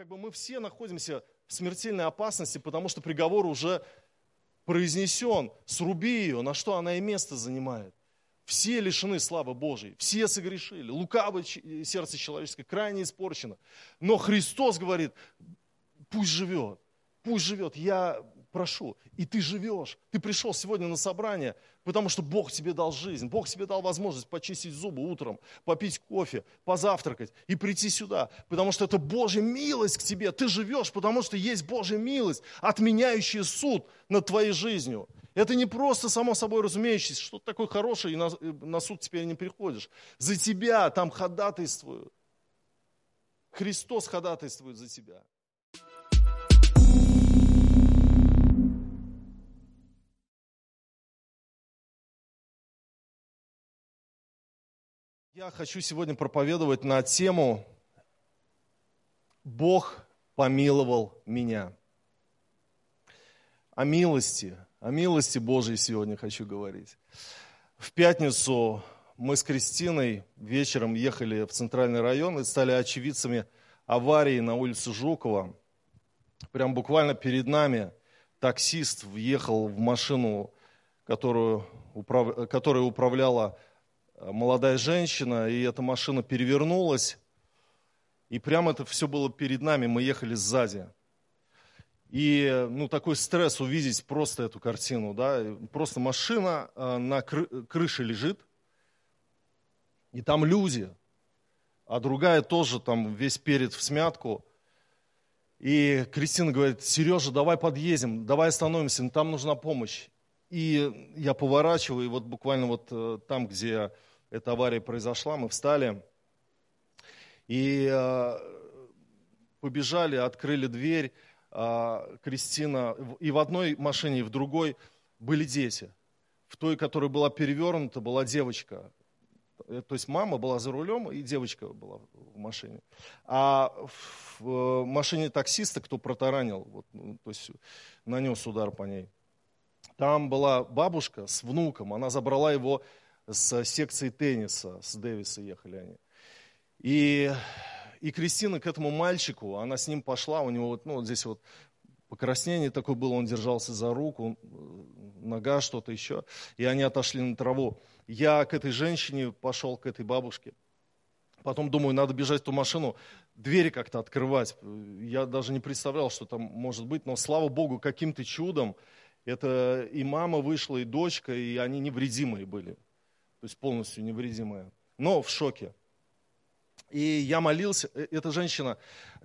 как бы мы все находимся в смертельной опасности, потому что приговор уже произнесен. Сруби ее, на что она и место занимает. Все лишены славы Божьей, все согрешили. Лукавое сердце человеческое крайне испорчено. Но Христос говорит, пусть живет, пусть живет. Я прошу, и ты живешь. Ты пришел сегодня на собрание, потому что Бог тебе дал жизнь. Бог тебе дал возможность почистить зубы утром, попить кофе, позавтракать и прийти сюда, потому что это Божья милость к тебе. Ты живешь, потому что есть Божья милость, отменяющая суд над твоей жизнью. Это не просто само собой разумеющееся, что-то такое хорошее, и на, на суд теперь не приходишь. За тебя там ходатайствуют. Христос ходатайствует за тебя. Я хочу сегодня проповедовать на тему «Бог помиловал меня». О милости, о милости Божьей сегодня хочу говорить. В пятницу мы с Кристиной вечером ехали в центральный район и стали очевидцами аварии на улице Жукова. Прям буквально перед нами таксист въехал в машину, которую, которая управляла молодая женщина, и эта машина перевернулась, и прямо это все было перед нами, мы ехали сзади. И ну, такой стресс увидеть просто эту картину, да, просто машина э, на крыше лежит, и там люди, а другая тоже там весь перед в смятку. И Кристина говорит, Сережа, давай подъедем, давай остановимся, там нужна помощь. И я поворачиваю, и вот буквально вот э, там, где эта авария произошла, мы встали и э, побежали, открыли дверь. А, Кристина, и в одной машине, и в другой были дети. В той, которая была перевернута, была девочка. Э, то есть мама была за рулем, и девочка была в машине. А в э, машине таксиста, кто протаранил, вот, ну, то есть нанес удар по ней, там была бабушка с внуком, она забрала его с секции тенниса, с Дэвиса ехали они. И, и Кристина к этому мальчику, она с ним пошла, у него вот, ну, вот здесь вот покраснение такое было, он держался за руку, нога, что-то еще, и они отошли на траву. Я к этой женщине пошел, к этой бабушке. Потом думаю, надо бежать в ту машину, двери как-то открывать. Я даже не представлял, что там может быть, но слава Богу, каким-то чудом это и мама вышла, и дочка, и они невредимые были то есть полностью невредимая, но в шоке. И я молился, э, эта женщина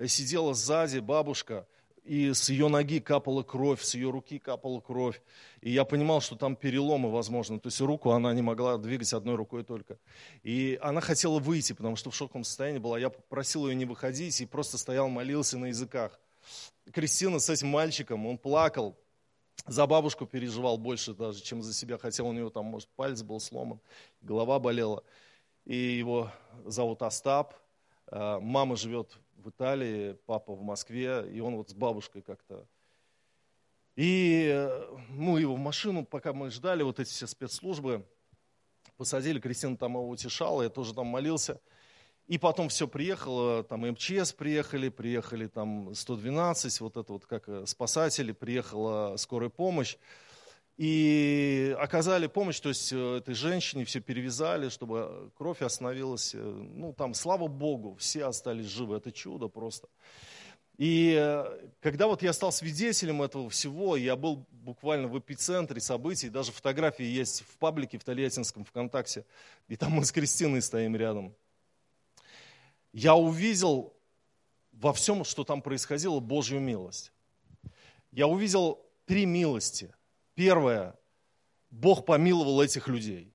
сидела сзади, бабушка, и с ее ноги капала кровь, с ее руки капала кровь. И я понимал, что там переломы возможно. То есть руку она не могла двигать одной рукой только. И она хотела выйти, потому что в шоковом состоянии была. Я попросил ее не выходить и просто стоял, молился на языках. Кристина с этим мальчиком, он плакал, за бабушку переживал больше даже, чем за себя, хотя у него там, может, палец был сломан, голова болела. И его зовут Остап, э, мама живет в Италии, папа в Москве, и он вот с бабушкой как-то. И э, мы его в машину, пока мы ждали, вот эти все спецслужбы, посадили, Кристина там его утешала, я тоже там молился – и потом все приехало, там МЧС приехали, приехали там 112, вот это вот как э, спасатели, приехала скорая помощь. И оказали помощь, то есть э, этой женщине все перевязали, чтобы кровь остановилась. Э, ну, там, слава Богу, все остались живы, это чудо просто. И когда вот я стал свидетелем этого всего, я был буквально в эпицентре событий, даже фотографии есть в паблике в Тольяттинском ВКонтакте, и там мы с Кристиной стоим рядом я увидел во всем, что там происходило, Божью милость. Я увидел три милости. Первое, Бог помиловал этих людей.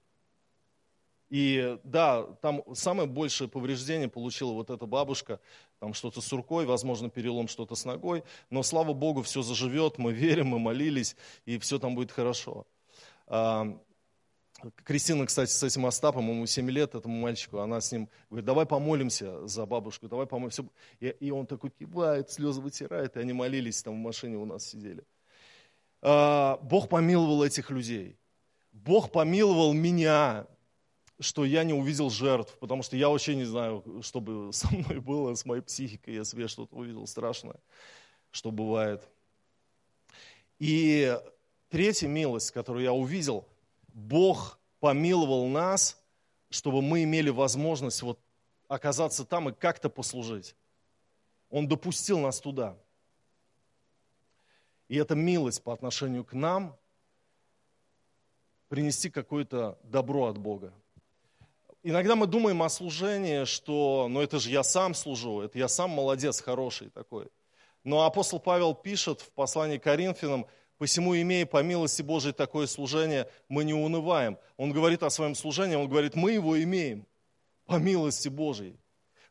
И да, там самое большее повреждение получила вот эта бабушка, там что-то с рукой, возможно, перелом что-то с ногой, но слава Богу, все заживет, мы верим, мы молились, и все там будет хорошо. Кристина, кстати, с этим Остапом, ему 7 лет, этому мальчику, она с ним говорит, давай помолимся за бабушку, давай помолимся. И, и он такой кивает, слезы вытирает, и они молились, там в машине у нас сидели. А, Бог помиловал этих людей. Бог помиловал меня. что я не увидел жертв, потому что я вообще не знаю, что бы со мной было, с моей психикой, если я что-то увидел страшное, что бывает. И третья милость, которую я увидел, Бог помиловал нас, чтобы мы имели возможность вот оказаться там и как-то послужить. Он допустил нас туда. И эта милость по отношению к нам принести какое-то добро от Бога. Иногда мы думаем о служении, что ну это же я сам служу, это я сам молодец, хороший такой. Но апостол Павел пишет в послании к Коринфянам, «Посему, имея по милости Божией такое служение, мы не унываем». Он говорит о своем служении, он говорит, мы его имеем по милости Божией.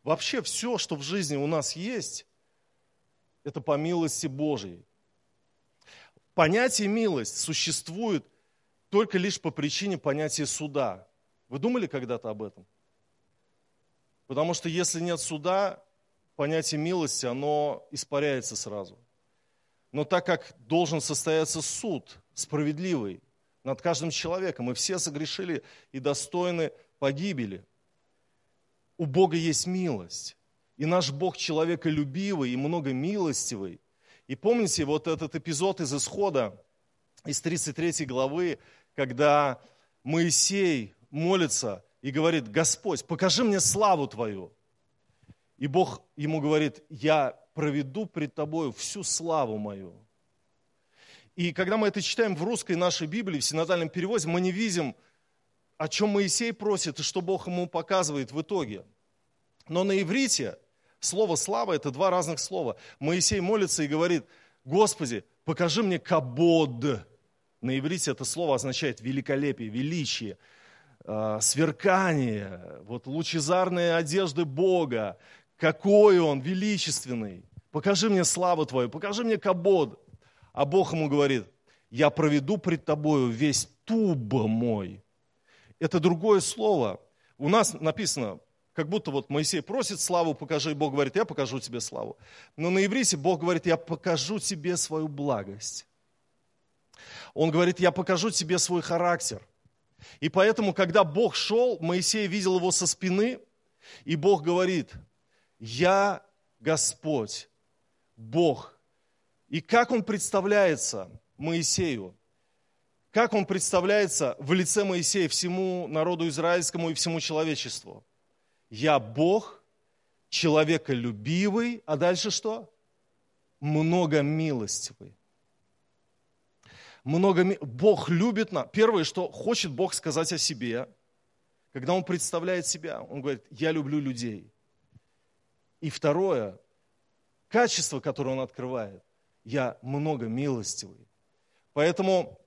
Вообще все, что в жизни у нас есть, это по милости Божией. Понятие милость существует только лишь по причине понятия суда. Вы думали когда-то об этом? Потому что если нет суда, понятие милости, оно испаряется сразу. Но так как должен состояться суд справедливый над каждым человеком, и все согрешили и достойны погибели, у Бога есть милость. И наш Бог человеколюбивый и многомилостивый. И помните вот этот эпизод из Исхода, из 33 главы, когда Моисей молится и говорит, Господь, покажи мне славу Твою. И Бог ему говорит, я проведу пред тобою всю славу мою. И когда мы это читаем в русской нашей Библии, в синодальном переводе, мы не видим, о чем Моисей просит и что Бог ему показывает в итоге. Но на иврите слово «слава» – это два разных слова. Моисей молится и говорит, Господи, покажи мне кабод. На иврите это слово означает великолепие, величие, а, сверкание, вот лучезарные одежды Бога, какой Он величественный. Покажи мне славу Твою, покажи мне кабод. А Бог ему говорит, я проведу пред тобою весь туб мой. Это другое слово. У нас написано, как будто вот Моисей просит славу, покажи, и Бог говорит, я покажу тебе славу. Но на иврите Бог говорит, я покажу тебе свою благость. Он говорит, я покажу тебе свой характер. И поэтому, когда Бог шел, Моисей видел его со спины, и Бог говорит, я Господь, Бог. И как он представляется Моисею? Как он представляется в лице Моисея всему народу израильскому и всему человечеству? Я Бог, человеколюбивый, а дальше что? Многомилостивый много... Бог любит нас. Первое, что хочет Бог сказать о себе, когда Он представляет себя, Он говорит, я люблю людей. И второе, качество, которое Он открывает, я много милостивый. Поэтому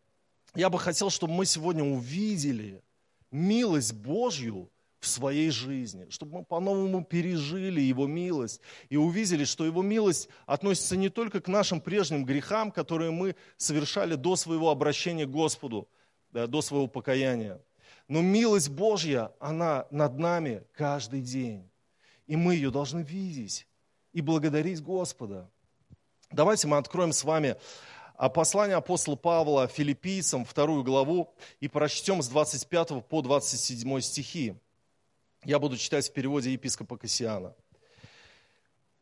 я бы хотел, чтобы мы сегодня увидели милость Божью в своей жизни, чтобы мы по-новому пережили Его милость и увидели, что Его милость относится не только к нашим прежним грехам, которые мы совершали до своего обращения к Господу, до своего покаяния, но милость Божья, она над нами каждый день. И мы ее должны видеть и благодарить Господа. Давайте мы откроем с вами а, послание апостола Павла филиппийцам, вторую главу, и прочтем с 25 по 27 стихи. Я буду читать в переводе епископа Кассиана.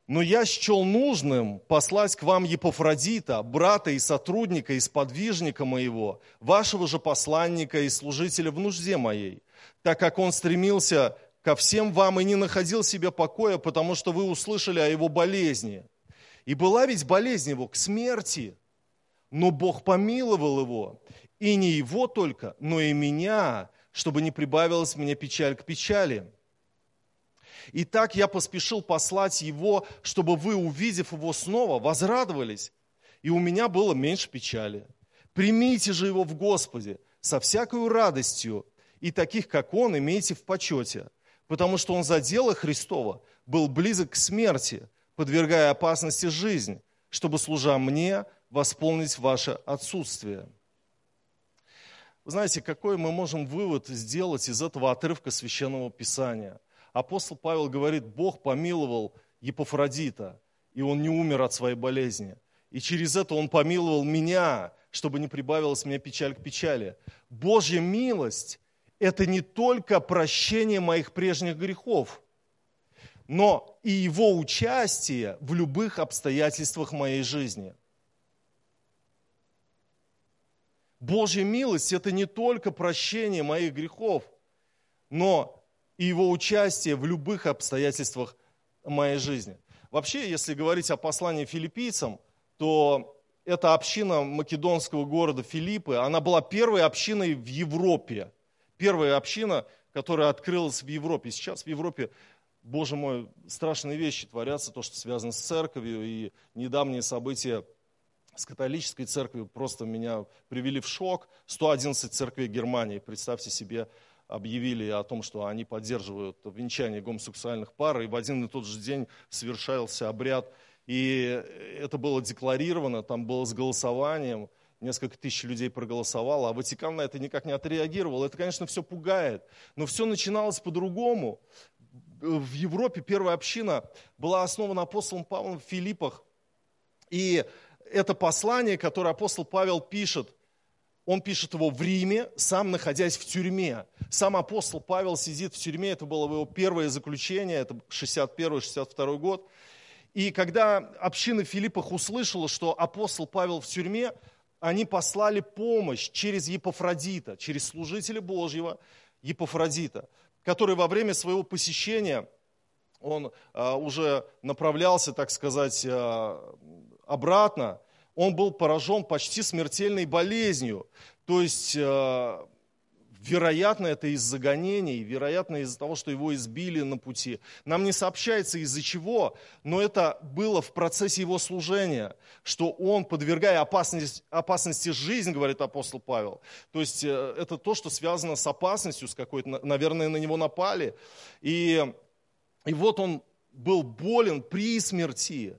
«Но я счел нужным послать к вам Епофродита, брата и сотрудника, и сподвижника моего, вашего же посланника и служителя в нужде моей, так как он стремился ко всем вам и не находил себе покоя, потому что вы услышали о его болезни. И была ведь болезнь его к смерти, но Бог помиловал его, и не его только, но и меня, чтобы не прибавилась мне печаль к печали. И так я поспешил послать его, чтобы вы, увидев его снова, возрадовались, и у меня было меньше печали. Примите же его в Господе со всякой радостью, и таких, как он, имейте в почете, потому что он за дело Христова был близок к смерти, подвергая опасности жизнь, чтобы, служа мне, восполнить ваше отсутствие. Вы знаете, какой мы можем вывод сделать из этого отрывка Священного Писания? Апостол Павел говорит, Бог помиловал Епофродита, и он не умер от своей болезни. И через это он помиловал меня, чтобы не прибавилась мне печаль к печали. Божья милость – это не только прощение моих прежних грехов, но и его участие в любых обстоятельствах моей жизни. Божья милость – это не только прощение моих грехов, но и его участие в любых обстоятельствах моей жизни. Вообще, если говорить о послании филиппийцам, то эта община македонского города Филиппы, она была первой общиной в Европе. Первая община, которая открылась в Европе. Сейчас в Европе, боже мой, страшные вещи творятся, то, что связано с церковью, и недавние события с католической церковью просто меня привели в шок. 111 церквей Германии, представьте себе, объявили о том, что они поддерживают венчание гомосексуальных пар, и в один и тот же день совершался обряд. И это было декларировано, там было с голосованием, несколько тысяч людей проголосовало, а Ватикан на это никак не отреагировал. Это, конечно, все пугает, но все начиналось по-другому. В Европе первая община была основана апостолом Павлом в Филиппах, и это послание, которое апостол Павел пишет, он пишет его в Риме, сам находясь в тюрьме. Сам апостол Павел сидит в тюрьме, это было его первое заключение, это 61-62 год. И когда община в Филиппах услышала, что апостол Павел в тюрьме, они послали помощь через Епофродита, через служителя Божьего Епофродита, который во время своего посещения, он а, уже направлялся, так сказать, а, обратно, он был поражен почти смертельной болезнью. То есть, э, вероятно, это из-за гонений, вероятно, из-за того, что его избили на пути. Нам не сообщается из-за чего, но это было в процессе его служения, что он, подвергая опасности, опасности жизнь, говорит апостол Павел, то есть э, это то, что связано с опасностью, с какой-то, наверное, на него напали. И, и вот он был болен при смерти,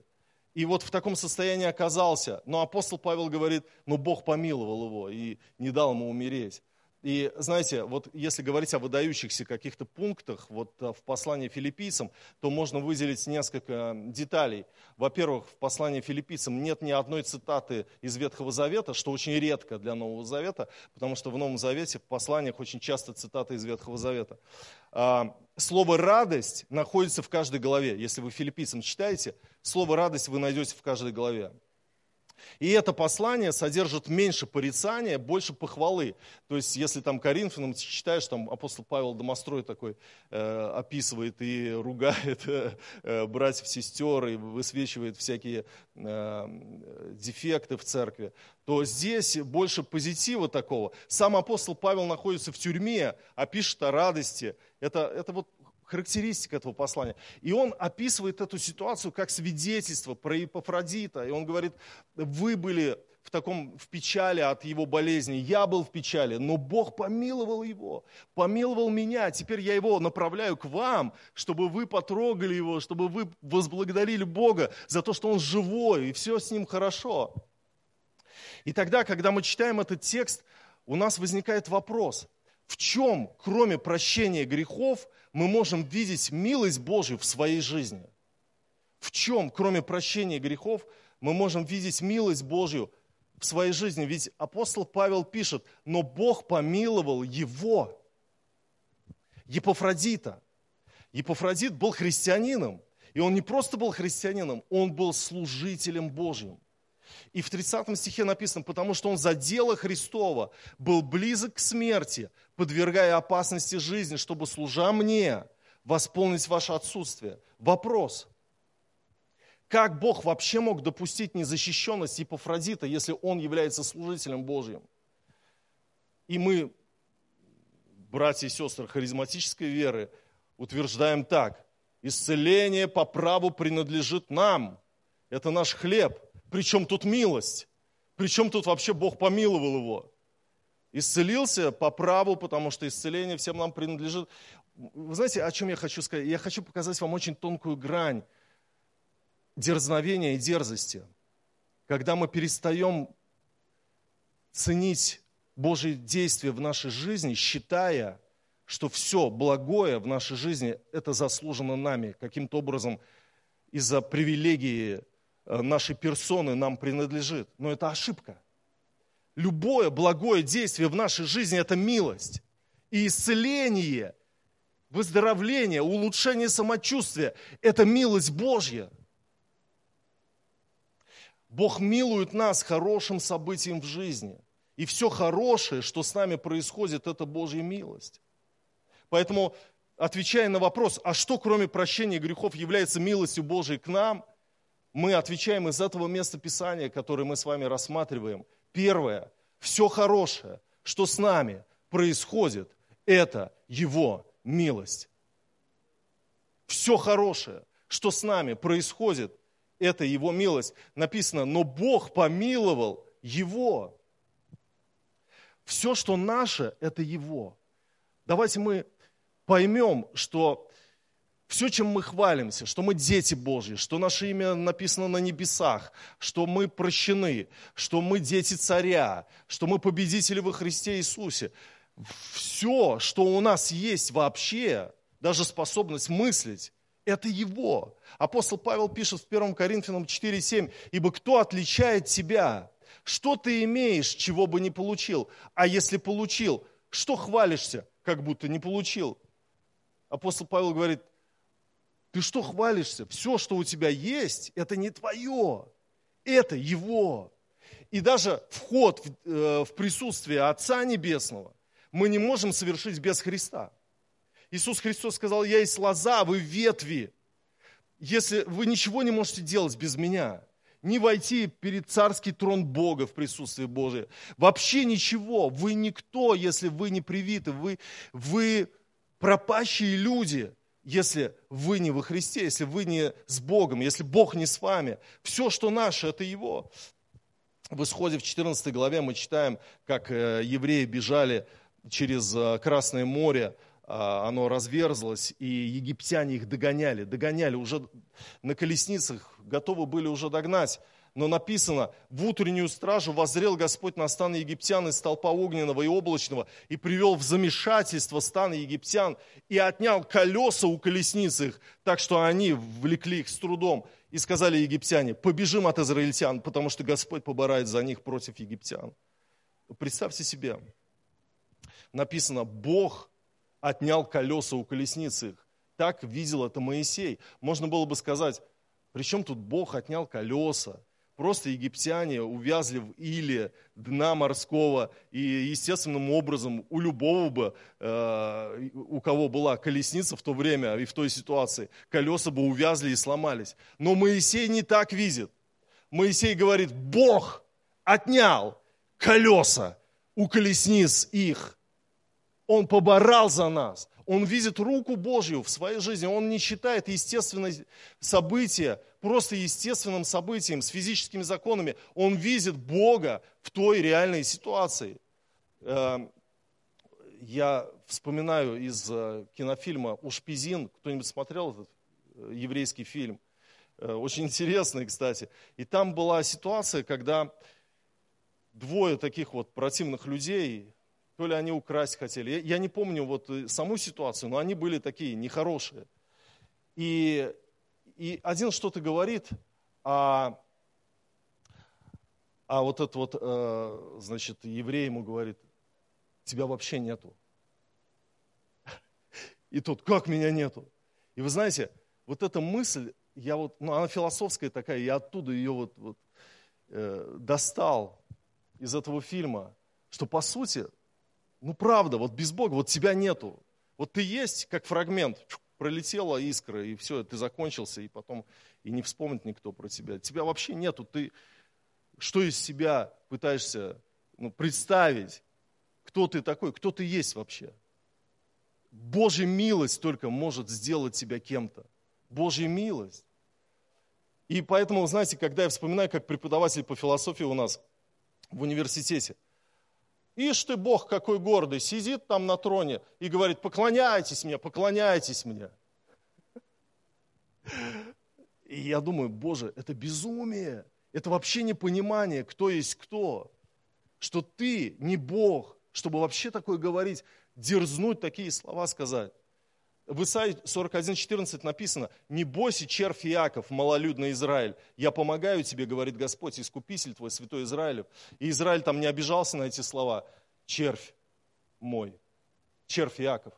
и вот в таком состоянии оказался. Но апостол Павел говорит, ну Бог помиловал его и не дал ему умереть. И знаете, вот если говорить о выдающихся каких-то пунктах вот э, в послании филиппийцам, то можно выделить несколько деталей. Во-первых, в послании филиппийцам нет ни одной цитаты из Ветхого Завета, что очень редко для Нового Завета, потому что в Новом Завете в посланиях очень часто цитаты из Ветхого Завета. А, слово «радость» находится в каждой главе. Если вы филиппийцам читаете, слово «радость» вы найдете в каждой главе. И это послание содержит меньше порицания, больше похвалы. То есть, если там Коринфянам читаешь, там апостол Павел Домострой такой э, описывает и ругает э, э, братьев, сестер, и высвечивает всякие э, дефекты в церкви, то здесь больше позитива такого. Сам апостол Павел находится в тюрьме, а пишет о радости. Это, это вот характеристика этого послания. И он описывает эту ситуацию как свидетельство про Епофродита. И он говорит, вы были в таком, в печали от его болезни, я был в печали, но Бог помиловал его, помиловал меня, теперь я его направляю к вам, чтобы вы потрогали его, чтобы вы возблагодарили Бога за то, что он живой, и все с ним хорошо. И тогда, когда мы читаем этот текст, у нас возникает вопрос, в чем, кроме прощения грехов, мы можем видеть милость Божью в своей жизни? В чем, кроме прощения грехов, мы можем видеть милость Божью в своей жизни? Ведь апостол Павел пишет, но Бог помиловал его, Епофродита. Епофродит был христианином, и он не просто был христианином, он был служителем Божьим. И в 30 стихе написано, потому что он за дело Христова был близок к смерти, подвергая опасности жизни, чтобы, служа мне, восполнить ваше отсутствие. Вопрос. Как Бог вообще мог допустить незащищенность Епофродита, если он является служителем Божьим? И мы, братья и сестры харизматической веры, утверждаем так. Исцеление по праву принадлежит нам. Это наш хлеб – причем тут милость? Причем тут вообще Бог помиловал его? Исцелился по праву, потому что исцеление всем нам принадлежит. Вы знаете, о чем я хочу сказать? Я хочу показать вам очень тонкую грань дерзновения и дерзости. Когда мы перестаем ценить Божьи действия в нашей жизни, считая, что все благое в нашей жизни это заслужено нами, каким-то образом из-за привилегии нашей персоны нам принадлежит. Но это ошибка. Любое благое действие в нашей жизни – это милость. И исцеление, выздоровление, улучшение самочувствия – это милость Божья. Бог милует нас хорошим событием в жизни. И все хорошее, что с нами происходит, это Божья милость. Поэтому, отвечая на вопрос, а что кроме прощения грехов является милостью Божией к нам, мы отвечаем из этого места Писания, которое мы с вами рассматриваем. Первое, все хорошее, что с нами происходит, это Его милость. Все хорошее, что с нами происходит, это Его милость. Написано, но Бог помиловал Его. Все, что наше, это Его. Давайте мы поймем, что все, чем мы хвалимся, что мы дети Божьи, что наше имя написано на небесах, что мы прощены, что мы дети царя, что мы победители во Христе Иисусе. Все, что у нас есть вообще, даже способность мыслить, это Его. Апостол Павел пишет в 1 Коринфянам 4,7, «Ибо кто отличает тебя? Что ты имеешь, чего бы не получил? А если получил, что хвалишься, как будто не получил?» Апостол Павел говорит, ты что хвалишься? Все, что у тебя есть, это не твое, это его. И даже вход в, э, в присутствие Отца Небесного мы не можем совершить без Христа. Иисус Христос сказал, я есть лоза, вы ветви. Если вы ничего не можете делать без меня, не войти перед царский трон Бога в присутствии Божие, вообще ничего, вы никто, если вы не привиты, вы, вы пропащие люди – если вы не во Христе, если вы не с Богом, если Бог не с вами, все, что наше, это Его. В исходе в 14 главе мы читаем, как э, евреи бежали через э, Красное море, а, оно разверзлось, и египтяне их догоняли, догоняли, уже на колесницах готовы были уже догнать но написано, в утреннюю стражу воззрел Господь на стан египтян из столпа огненного и облачного и привел в замешательство стан египтян и отнял колеса у колесниц их, так что они влекли их с трудом. И сказали египтяне, побежим от израильтян, потому что Господь поборает за них против египтян. Представьте себе, написано, Бог отнял колеса у колесниц их. Так видел это Моисей. Можно было бы сказать, при чем тут Бог отнял колеса? Просто египтяне увязли в иле дна морского, и естественным образом у любого бы, э, у кого была колесница в то время и в той ситуации, колеса бы увязли и сломались. Но Моисей не так видит. Моисей говорит, Бог отнял колеса у колесниц их. Он поборал за нас. Он видит руку Божью в своей жизни. Он не считает естественные события просто естественным событием, с физическими законами. Он видит Бога в той реальной ситуации. Эм, я вспоминаю из э, кинофильма «Ушпизин». Кто-нибудь смотрел этот э, еврейский фильм? Э, очень интересный, кстати. И там была ситуация, когда двое таких вот противных людей, то ли они украсть хотели. Я не помню вот саму ситуацию, но они были такие нехорошие. И и один что-то говорит, а, а вот этот вот, э, значит, еврей ему говорит, тебя вообще нету. И тут, как меня нету? И вы знаете, вот эта мысль, я вот, ну, она философская такая, я оттуда ее вот, вот э, достал из этого фильма, что по сути, ну правда, вот без Бога, вот тебя нету. Вот ты есть, как фрагмент, пролетела искра, и все, ты закончился, и потом и не вспомнит никто про тебя. Тебя вообще нету, ты что из себя пытаешься ну, представить, кто ты такой, кто ты есть вообще. Божья милость только может сделать тебя кем-то. Божья милость. И поэтому, знаете, когда я вспоминаю, как преподаватель по философии у нас в университете – Ишь ты, Бог какой гордый, сидит там на троне и говорит, поклоняйтесь мне, поклоняйтесь мне. И я думаю, Боже, это безумие, это вообще непонимание, кто есть кто. Что ты не Бог, чтобы вообще такое говорить, дерзнуть такие слова сказать. В Исаии 41.14 написано, «Не бойся, червь Иаков, малолюдный Израиль, я помогаю тебе, говорит Господь, искупитель твой, святой Израилев». И Израиль там не обижался на эти слова, «Червь мой, червь Яков.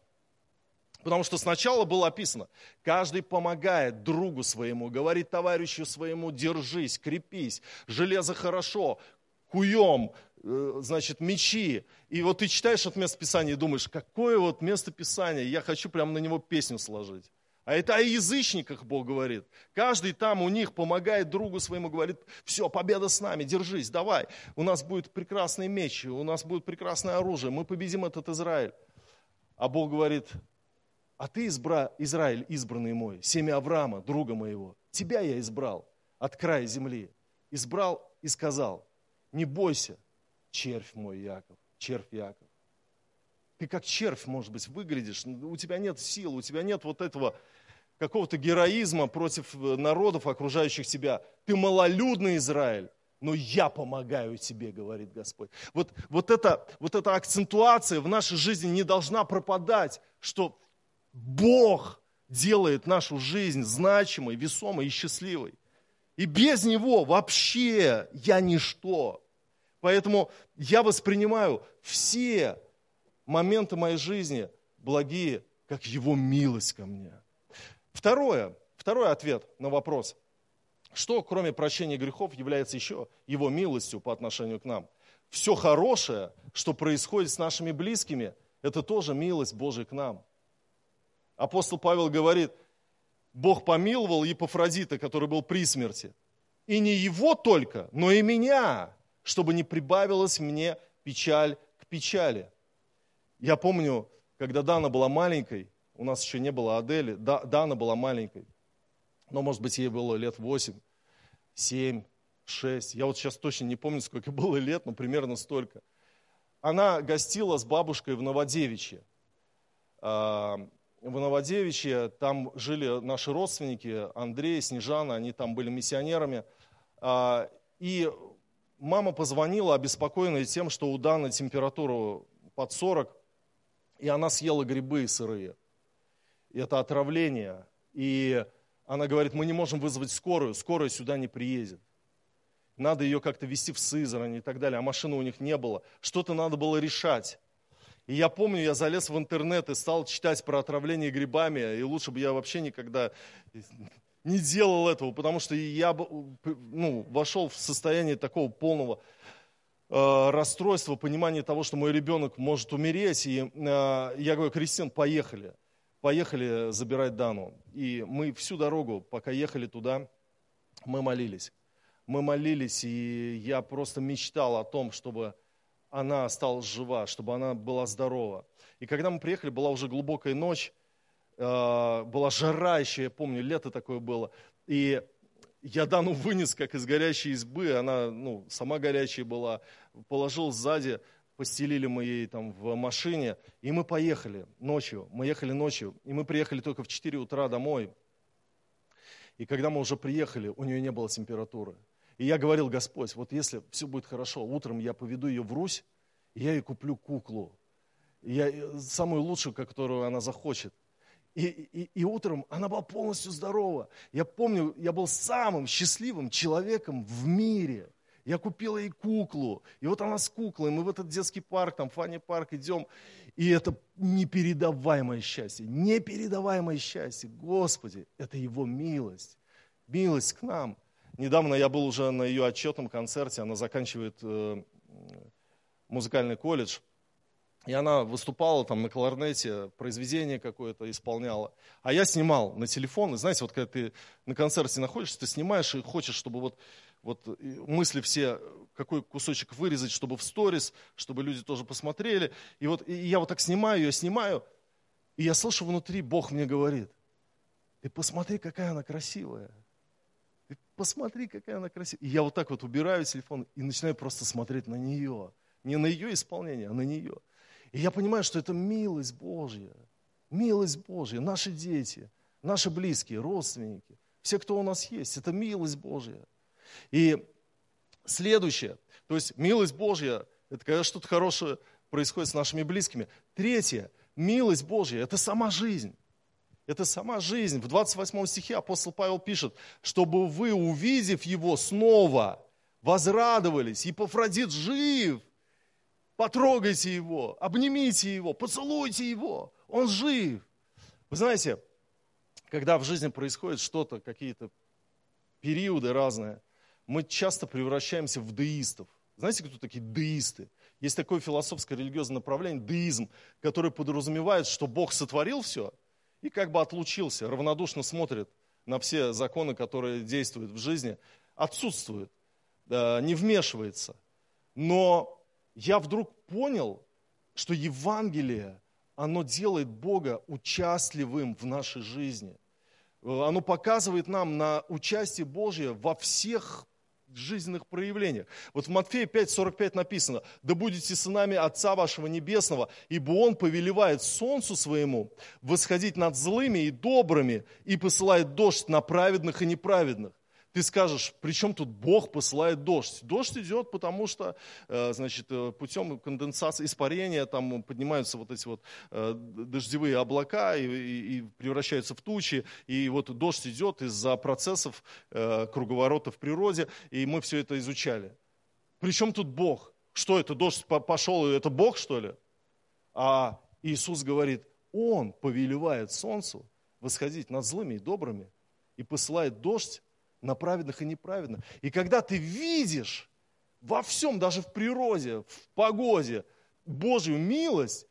Потому что сначала было описано, каждый помогает другу своему, говорит товарищу своему, держись, крепись, железо хорошо, куем, значит, мечи. И вот ты читаешь это место Писания и думаешь, какое вот место Писания, я хочу прямо на него песню сложить. А это о язычниках Бог говорит. Каждый там у них помогает другу своему, говорит, все, победа с нами, держись, давай. У нас будет прекрасный меч, у нас будет прекрасное оружие, мы победим этот Израиль. А Бог говорит, а ты, избра, Израиль, избранный мой, семя Авраама, друга моего, тебя я избрал от края земли. Избрал и сказал, не бойся, червь мой Яков, червь Яков. Ты как червь, может быть, выглядишь, у тебя нет сил, у тебя нет вот этого какого-то героизма против э, народов, окружающих тебя. Ты малолюдный Израиль, но я помогаю тебе, говорит Господь. Вот, вот, это, вот эта акцентуация в нашей жизни не должна пропадать, что Бог делает нашу жизнь значимой, весомой и счастливой. И без Него вообще я ничто. Поэтому я воспринимаю все моменты моей жизни благие, как Его милость ко мне. Второе, второй ответ на вопрос. Что, кроме прощения грехов, является еще Его милостью по отношению к нам? Все хорошее, что происходит с нашими близкими, это тоже милость Божия к нам. Апостол Павел говорит, Бог помиловал Епофродита, который был при смерти. И не его только, но и меня, чтобы не прибавилась мне печаль к печали. Я помню, когда Дана была маленькой, у нас еще не было Адели, Дана была маленькой, но, может быть, ей было лет 8, 7, 6. Я вот сейчас точно не помню, сколько было лет, но примерно столько. Она гостила с бабушкой в Новодевичье. А, в Новодевичье, там жили наши родственники, Андрей, Снежана, они там были миссионерами. А, и мама позвонила, обеспокоенная тем, что у Даны температура под 40, и она съела грибы сырые. Это отравление. И она говорит, мы не можем вызвать скорую, скорая сюда не приедет. Надо ее как-то везти в Сызрань и так далее, а машины у них не было. Что-то надо было решать. И я помню, я залез в интернет и стал читать про отравление грибами, и лучше бы я вообще никогда не делал этого, потому что я ну, вошел в состояние такого полного э, расстройства, понимания того, что мой ребенок может умереть. И э, я говорю, Кристин, поехали. Поехали забирать Дану. И мы всю дорогу, пока ехали туда, мы молились. Мы молились, и я просто мечтал о том, чтобы она осталась жива, чтобы она была здорова. И когда мы приехали, была уже глубокая ночь, э, была жара еще, я помню, лето такое было. И я Дану вынес, как из горящей избы, она ну, сама горячая была, положил сзади, постелили мы ей там в машине, и мы поехали ночью, мы ехали ночью, и мы приехали только в 4 утра домой. И когда мы уже приехали, у нее не было температуры. И я говорил, Господь, вот если все будет хорошо, утром я поведу ее в Русь, и я ей куплю куклу. Я, э, самую лучшую, которую она захочет. И, и, и утром она была полностью здорова. Я помню, я был самым счастливым человеком в мире. Я купил ей куклу. И вот она с куклой. Мы в этот детский парк, там, Фанни парк идем. И это непередаваемое счастье. Непередаваемое счастье. Господи, это Его милость. Милость к нам. Недавно я был уже на ее отчетном концерте, она заканчивает э, музыкальный колледж, и она выступала там на кларнете, произведение какое-то исполняла. А я снимал на телефон, и знаете, вот когда ты на концерте находишься, ты снимаешь и хочешь, чтобы вот, вот мысли все, какой кусочек вырезать, чтобы в сторис, чтобы люди тоже посмотрели. И вот и я вот так снимаю ее, снимаю, и я слышу внутри, Бог мне говорит, ты посмотри, какая она красивая. Ты посмотри, какая она красивая. И я вот так вот убираю телефон и начинаю просто смотреть на нее. Не на ее исполнение, а на нее. И я понимаю, что это милость Божья. Милость Божья. Наши дети, наши близкие, родственники, все, кто у нас есть, это милость Божья. И следующее, то есть милость Божья, это когда что-то хорошее происходит с нашими близкими. Третье, милость Божья, это сама жизнь. Это сама жизнь. В 28 стихе апостол Павел пишет, чтобы вы, увидев его снова, возрадовались. Епофродит жив. Потрогайте его, обнимите его, поцелуйте его. Он жив. Вы знаете, когда в жизни происходит что-то, какие-то периоды разные, мы часто превращаемся в деистов. Знаете, кто такие деисты? Есть такое философское религиозное направление, деизм, которое подразумевает, что Бог сотворил все и как бы отлучился, равнодушно смотрит на все законы, которые действуют в жизни, отсутствует, не вмешивается. Но я вдруг понял, что Евангелие, оно делает Бога участливым в нашей жизни. Оно показывает нам на участие Божье во всех жизненных проявлениях. Вот в Матфея 5:45 написано, «Да будете сынами Отца вашего Небесного, ибо Он повелевает солнцу своему восходить над злыми и добрыми и посылает дождь на праведных и неправедных». Ты скажешь, при чем тут Бог посылает дождь? Дождь идет, потому что, э, значит, э, путем конденсации, испарения, там поднимаются вот эти вот э, дождевые облака и, и, и превращаются в тучи, и вот дождь идет из-за процессов круговорота в природе, и мы все это изучали. Причем тут Бог? Что это, дождь пошел, это Бог, что ли? А Иисус говорит, Он повелевает солнцу восходить над злыми и добрыми и посылает дождь на праведных и неправедных. И когда ты видишь во всем, даже в природе, в погоде, Божью милость,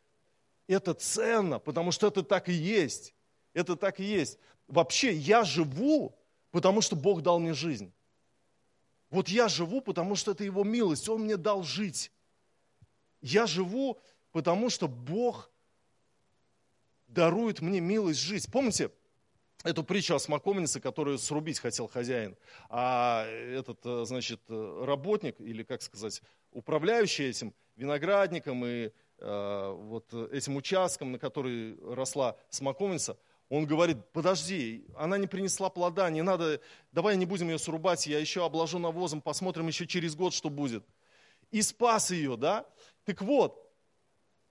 это ценно, потому что это так и есть. Это так и есть. Вообще, я живу, потому что Бог дал мне жизнь. Вот я живу, потому что это Его милость, Он мне дал жить. Я живу, потому что Бог дарует мне милость жить. Помните, эту притчу о смоковнице, которую срубить хотел хозяин. А этот, э, значит, э, работник, или, как сказать, управляющий этим виноградником и э, вот этим участком, на который росла смоковница, он говорит, подожди, она не принесла плода, не надо, давай не будем ее срубать, я еще обложу навозом, посмотрим еще через год, что будет. И спас ее, да? Так вот,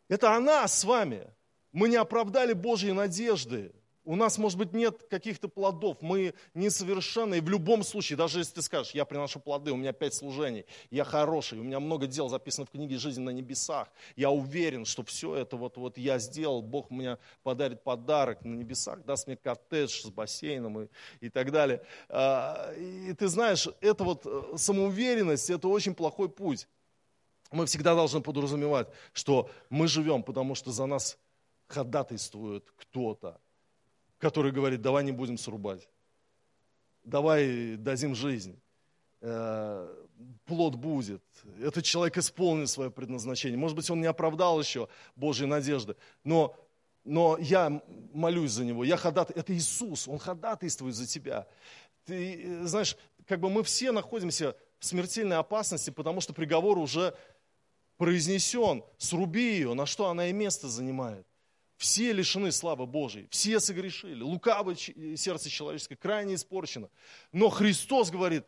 это она с вами. Мы не оправдали Божьей надежды. У нас, может быть, нет каких-то плодов, мы несовершенны. И в любом случае, даже если ты скажешь, я приношу плоды, у меня пять служений, я хороший, у меня много дел записано в книге «Жизнь на небесах», я уверен, что все это вот, вот я сделал, Бог мне подарит подарок на небесах, даст мне коттедж с бассейном и, и так далее. А, и ты знаешь, это вот э, самоуверенность, это очень плохой путь. Мы всегда должны подразумевать, что мы живем, потому что за нас ходатайствует кто-то, который говорит, давай не будем срубать, давай дадим жизнь, э, плод будет. Этот человек исполнит свое предназначение. Может быть, он не оправдал еще Божьей надежды, но, но я молюсь за него, я ходатай, это Иисус, Он ходатайствует за тебя. Ты э, знаешь, как бы мы все находимся в смертельной опасности, потому что приговор уже произнесен, сруби ее, на что она и место занимает. Все лишены славы Божией, все согрешили. Лукавое сердце человеческое крайне испорчено. Но Христос говорит,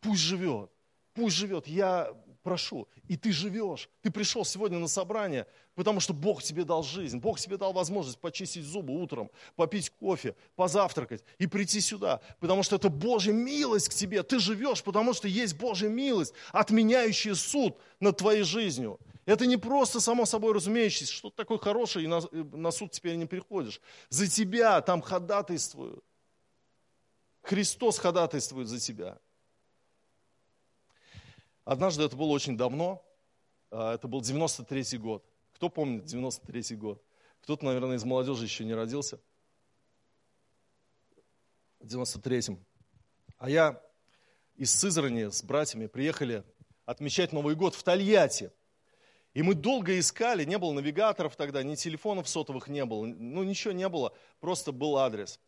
пусть живет, пусть живет. Я прошу, и ты живешь. Ты пришел сегодня на собрание, потому что Бог тебе дал жизнь. Бог тебе дал возможность почистить зубы утром, попить кофе, позавтракать и прийти сюда, потому что это Божья милость к тебе. Ты живешь, потому что есть Божья милость, отменяющая суд над твоей жизнью. Это не просто само собой разумеющееся, что-то такое хорошее, и на, на суд теперь не приходишь. За тебя там ходатайствуют. Христос ходатайствует за тебя. Однажды, это было очень давно, а, это был 93-й год. Кто помнит 93-й год? Кто-то, наверное, из молодежи еще не родился. В 93-м. А я из Сызрани с братьями приехали отмечать Новый год в Тольятти. И мы долго искали, не было навигаторов тогда, ни телефонов сотовых не было, ну ничего не было, просто был адрес.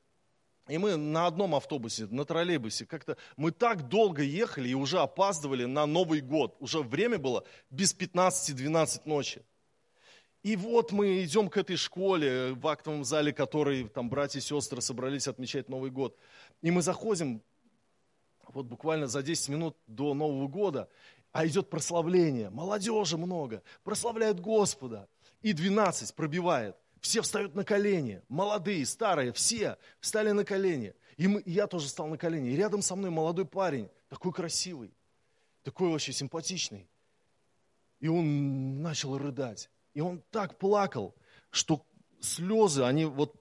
И мы на одном автобусе, на троллейбусе, как-то мы так долго ехали и уже опаздывали на Новый год. Уже время было без 15-12 ночи. И вот мы идем к этой школе, в актовом зале которой там братья и сестры собрались отмечать Новый год. И мы заходим вот буквально за 10 минут до Нового года, а идет прославление, молодежи много, прославляют Господа. И 12 пробивает, все встают на колени, молодые, старые, все встали на колени. И мы, я тоже встал на колени. И рядом со мной молодой парень, такой красивый, такой вообще симпатичный. И он начал рыдать. И он так плакал, что слезы, они вот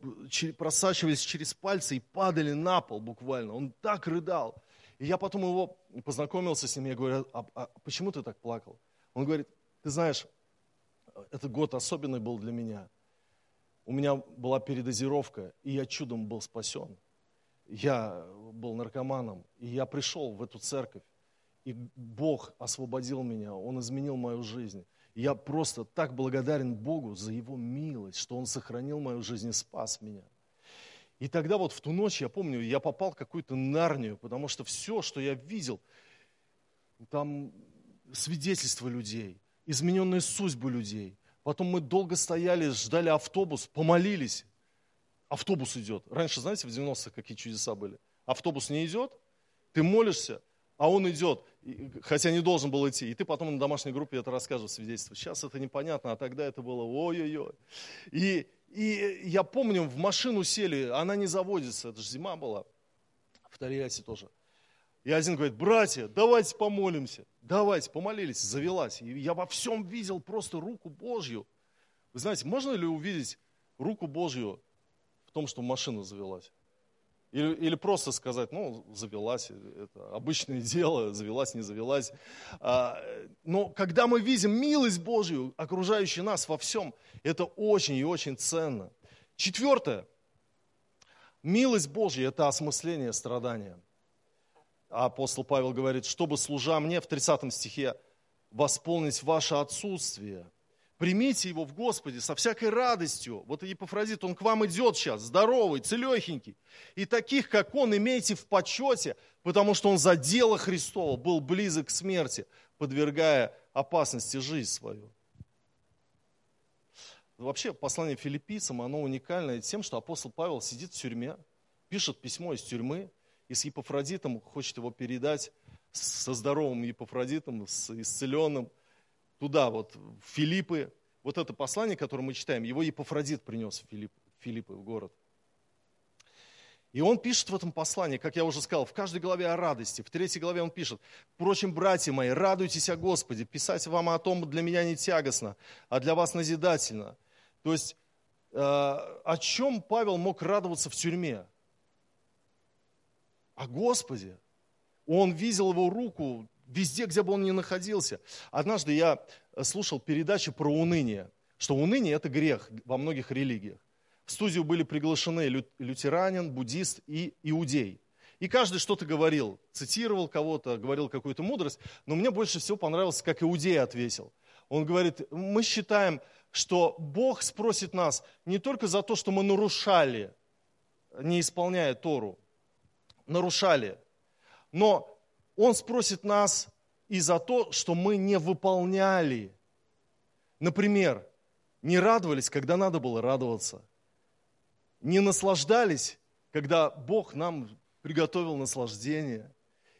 просачивались через пальцы и падали на пол буквально. Он так рыдал. И я потом его познакомился с ним, я говорю, а, а почему ты так плакал? Он говорит, ты знаешь, этот год особенный был для меня. У меня была передозировка, и я чудом был спасен. Я был наркоманом, и я пришел в эту церковь, и Бог освободил меня, Он изменил мою жизнь. И я просто так благодарен Богу за Его милость, что Он сохранил мою жизнь и спас меня. И тогда вот в ту ночь, я помню, я попал в какую-то нарнию, потому что все, что я видел, там свидетельства людей, измененные судьбы людей. Потом мы долго стояли, ждали автобус, помолились. Автобус идет. Раньше, знаете, в 90-х какие чудеса были? Автобус не идет, ты молишься, а он идет, хотя не должен был идти. И ты потом на домашней группе это расскажешь, свидетельство. Сейчас это непонятно, а тогда это было ой-ой-ой. И, и я помню, в машину сели, она не заводится, это же зима была, в Тольятти тоже. И один говорит, братья, давайте помолимся. Давайте, помолились, завелась. И я во всем видел просто руку Божью. Вы знаете, можно ли увидеть руку Божью в том, что машина завелась? Или, или просто сказать, ну, завелась, это обычное дело, завелась, не завелась. А, но когда мы видим милость Божью, окружающую нас во всем, это очень и очень ценно. Четвертое. Милость Божья – это осмысление страдания. Апостол Павел говорит, чтобы, служа мне, в 30 стихе, восполнить ваше отсутствие – Примите его в Господе со всякой радостью. Вот Епафродит, он к вам идет сейчас, здоровый, целехенький. И таких, как он, имейте в почете, потому что он за дело Христова был близок к смерти, подвергая опасности жизнь свою. Вообще, послание филиппийцам, оно уникальное тем, что апостол Павел сидит в тюрьме, пишет письмо из тюрьмы, и с Епафродитом хочет его передать, со здоровым Епафродитом, с исцеленным – туда, вот, в Филиппы. Вот это послание, которое мы читаем, его Епафродит принес в Филипп, Филиппы, в город. И он пишет в этом послании, как я уже сказал, в каждой главе о радости. В третьей главе он пишет, «Впрочем, братья мои, радуйтесь о Господе, писать вам о том для меня не тягостно, а для вас назидательно». То есть, э, о чем Павел мог радоваться в тюрьме? О Господе. Он видел его руку везде, где бы он ни находился. Однажды я э, слушал передачу про уныние, что уныние – это грех во многих религиях. В студию были приглашены лютеранин, буддист и иудей. И каждый что-то говорил, цитировал кого-то, говорил какую-то мудрость, но мне больше всего понравилось, как иудей ответил. Он говорит, мы считаем, что Бог спросит нас не только за то, что мы нарушали, не исполняя Тору, нарушали, но он спросит нас и за то, что мы не выполняли. Например, не радовались, когда надо было радоваться. Не наслаждались, когда Бог нам приготовил наслаждение.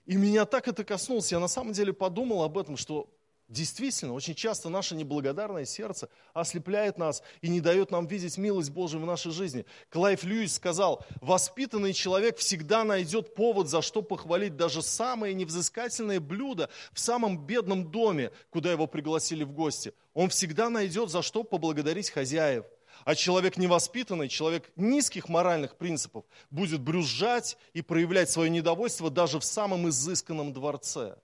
И меня так это коснулось. Я на самом деле подумал об этом, что Действительно, очень часто наше неблагодарное сердце ослепляет нас и не дает нам видеть милость Божию в нашей жизни. Клайв Льюис сказал, воспитанный человек всегда найдет повод, за что похвалить даже самое невзыскательное блюдо в самом бедном доме, куда его пригласили в гости. Он всегда найдет, за что поблагодарить хозяев. А человек невоспитанный, человек низких моральных принципов, будет брюзжать и проявлять свое недовольство даже в самом изысканном дворце.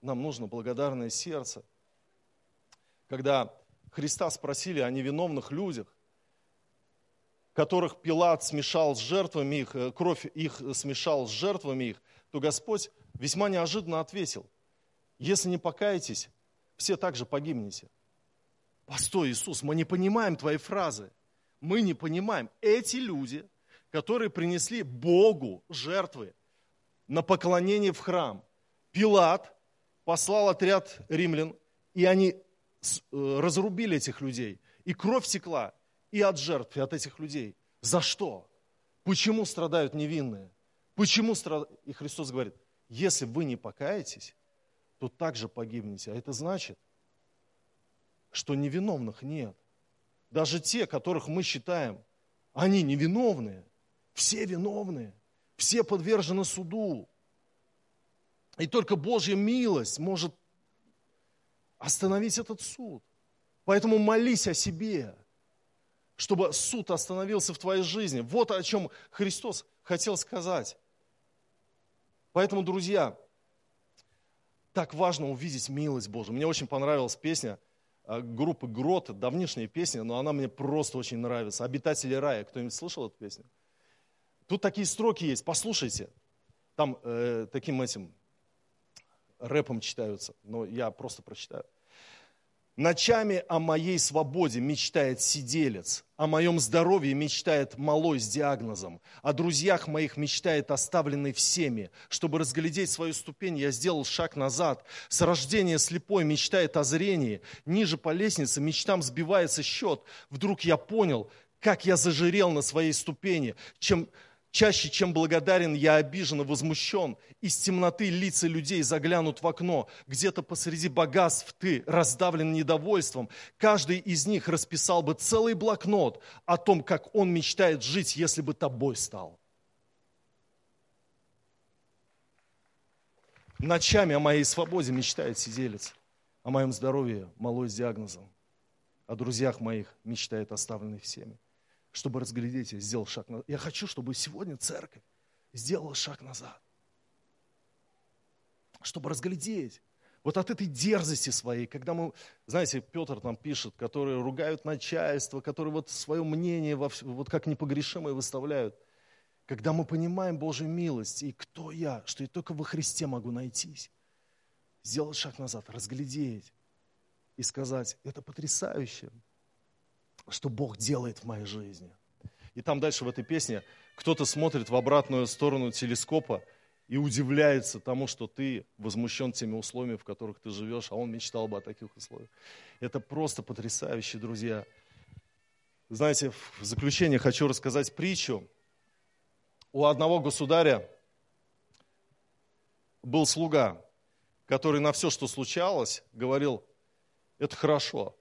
Нам нужно благодарное сердце. Когда Христа спросили о невиновных людях, которых Пилат смешал с жертвами их, э, кровь их смешал с жертвами их, то Господь весьма неожиданно ответил, если не покаетесь, все также погибнете. Постой, Иисус, мы не понимаем твои фразы. Мы не понимаем. Эти люди, которые принесли Богу жертвы на поклонение в храм, Пилат послал отряд римлян, и они э, разрубили этих людей. И кровь текла и от жертв, и от этих людей. За что? Почему страдают невинные? Почему страдают? И Христос говорит, если вы не покаетесь, то также погибнете. А это значит, что невиновных нет. Даже те, которых мы считаем, они невиновные. Все виновные. Все подвержены суду. И только Божья милость может остановить этот суд. Поэтому молись о себе, чтобы суд остановился в твоей жизни. Вот о чем Христос хотел сказать. Поэтому, друзья, так важно увидеть милость Божию. Мне очень понравилась песня а, группы Грот, давнишняя песня, но она мне просто очень нравится. «Обитатели рая». Кто-нибудь слышал эту песню? Тут такие строки есть, послушайте. Там э, таким этим рэпом читаются, но я просто прочитаю. Ночами о моей свободе мечтает сиделец, о моем здоровье мечтает малой с диагнозом, о друзьях моих мечтает оставленный всеми. Чтобы разглядеть свою ступень, я сделал шаг назад. С рождения слепой мечтает о зрении, ниже по лестнице мечтам сбивается счет. Вдруг я понял, как я зажирел на своей ступени, чем Чаще, чем благодарен, я обижен и возмущен. Из темноты лица людей заглянут в окно. Где-то посреди богатств ты раздавлен недовольством. Каждый из них расписал бы целый блокнот о том, как он мечтает жить, если бы тобой стал. Ночами о моей свободе мечтает сиделец, о моем здоровье малой с диагнозом, о друзьях моих мечтает оставленный всеми чтобы разглядеть, я сделал шаг назад. Я хочу, чтобы сегодня церковь сделала шаг назад. Чтобы разглядеть. Вот от этой дерзости своей, когда мы, знаете, Петр там пишет, которые ругают начальство, которые вот свое мнение вот как непогрешимое выставляют. Когда мы понимаем Божью милость и кто я, что я только во Христе могу найтись, сделать шаг назад, разглядеть и сказать, это потрясающе что Бог делает в моей жизни. И там дальше в этой песне кто-то смотрит в обратную сторону телескопа и удивляется тому, что ты возмущен теми условиями, в которых ты живешь, а он мечтал бы о таких условиях. Это просто потрясающе, друзья. Знаете, в заключение хочу рассказать притчу. У одного государя был слуга, который на все, что случалось, говорил, это хорошо,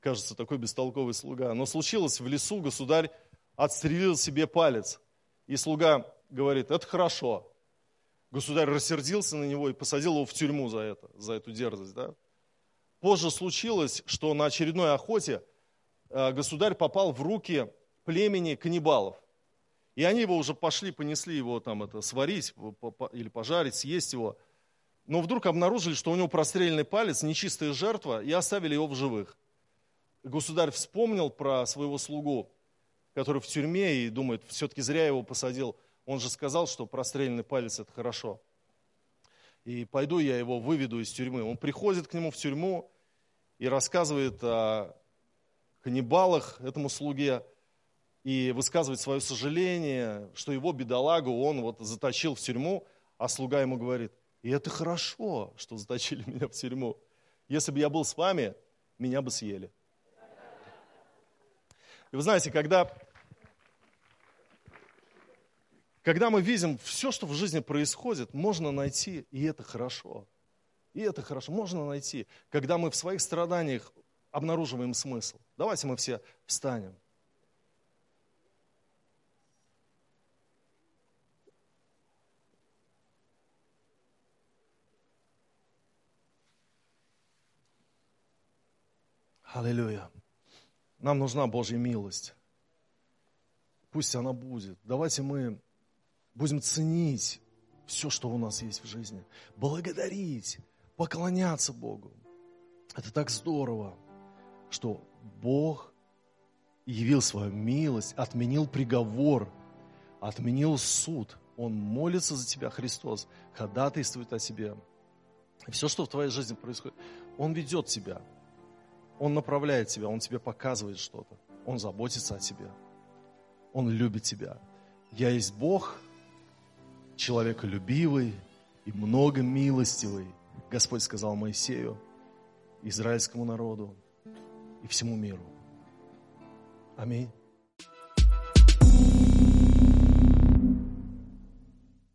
кажется, такой бестолковый слуга. Но случилось в лесу, государь отстрелил себе палец. И слуга говорит, это хорошо. Государь рассердился на него и посадил его в тюрьму за это, за эту дерзость. Да? Позже случилось, что на очередной охоте э, государь попал в руки племени каннибалов. И они его уже пошли, понесли его там это сварить или пожарить, съесть его. Но вдруг обнаружили, что у него простреленный палец, нечистая жертва, и оставили его в живых государь вспомнил про своего слугу, который в тюрьме и думает, все-таки зря его посадил. Он же сказал, что простреленный палец – это хорошо. И пойду я его выведу из тюрьмы. Он приходит к нему в тюрьму и рассказывает о каннибалах этому слуге и высказывает свое сожаление, что его бедолагу он вот заточил в тюрьму, а слуга ему говорит, и это хорошо, что заточили меня в тюрьму. Если бы я был с вами, меня бы съели. И вы знаете, когда, когда мы видим все, что в жизни происходит, можно найти, и это хорошо. И это хорошо, можно найти, когда мы в своих страданиях обнаруживаем смысл. Давайте мы все встанем. Аллилуйя. Нам нужна Божья милость. Пусть она будет. Давайте мы будем ценить все, что у нас есть в жизни. Благодарить, поклоняться Богу. Это так здорово, что Бог явил свою милость, отменил приговор, отменил суд. Он молится за тебя, Христос, ходатайствует о тебе. Все, что в твоей жизни происходит, Он ведет тебя. Он направляет тебя, Он тебе показывает что-то. Он заботится о тебе. Он любит тебя. Я есть Бог, человеколюбивый и много милостивый. Господь сказал Моисею, израильскому народу и всему миру. Аминь.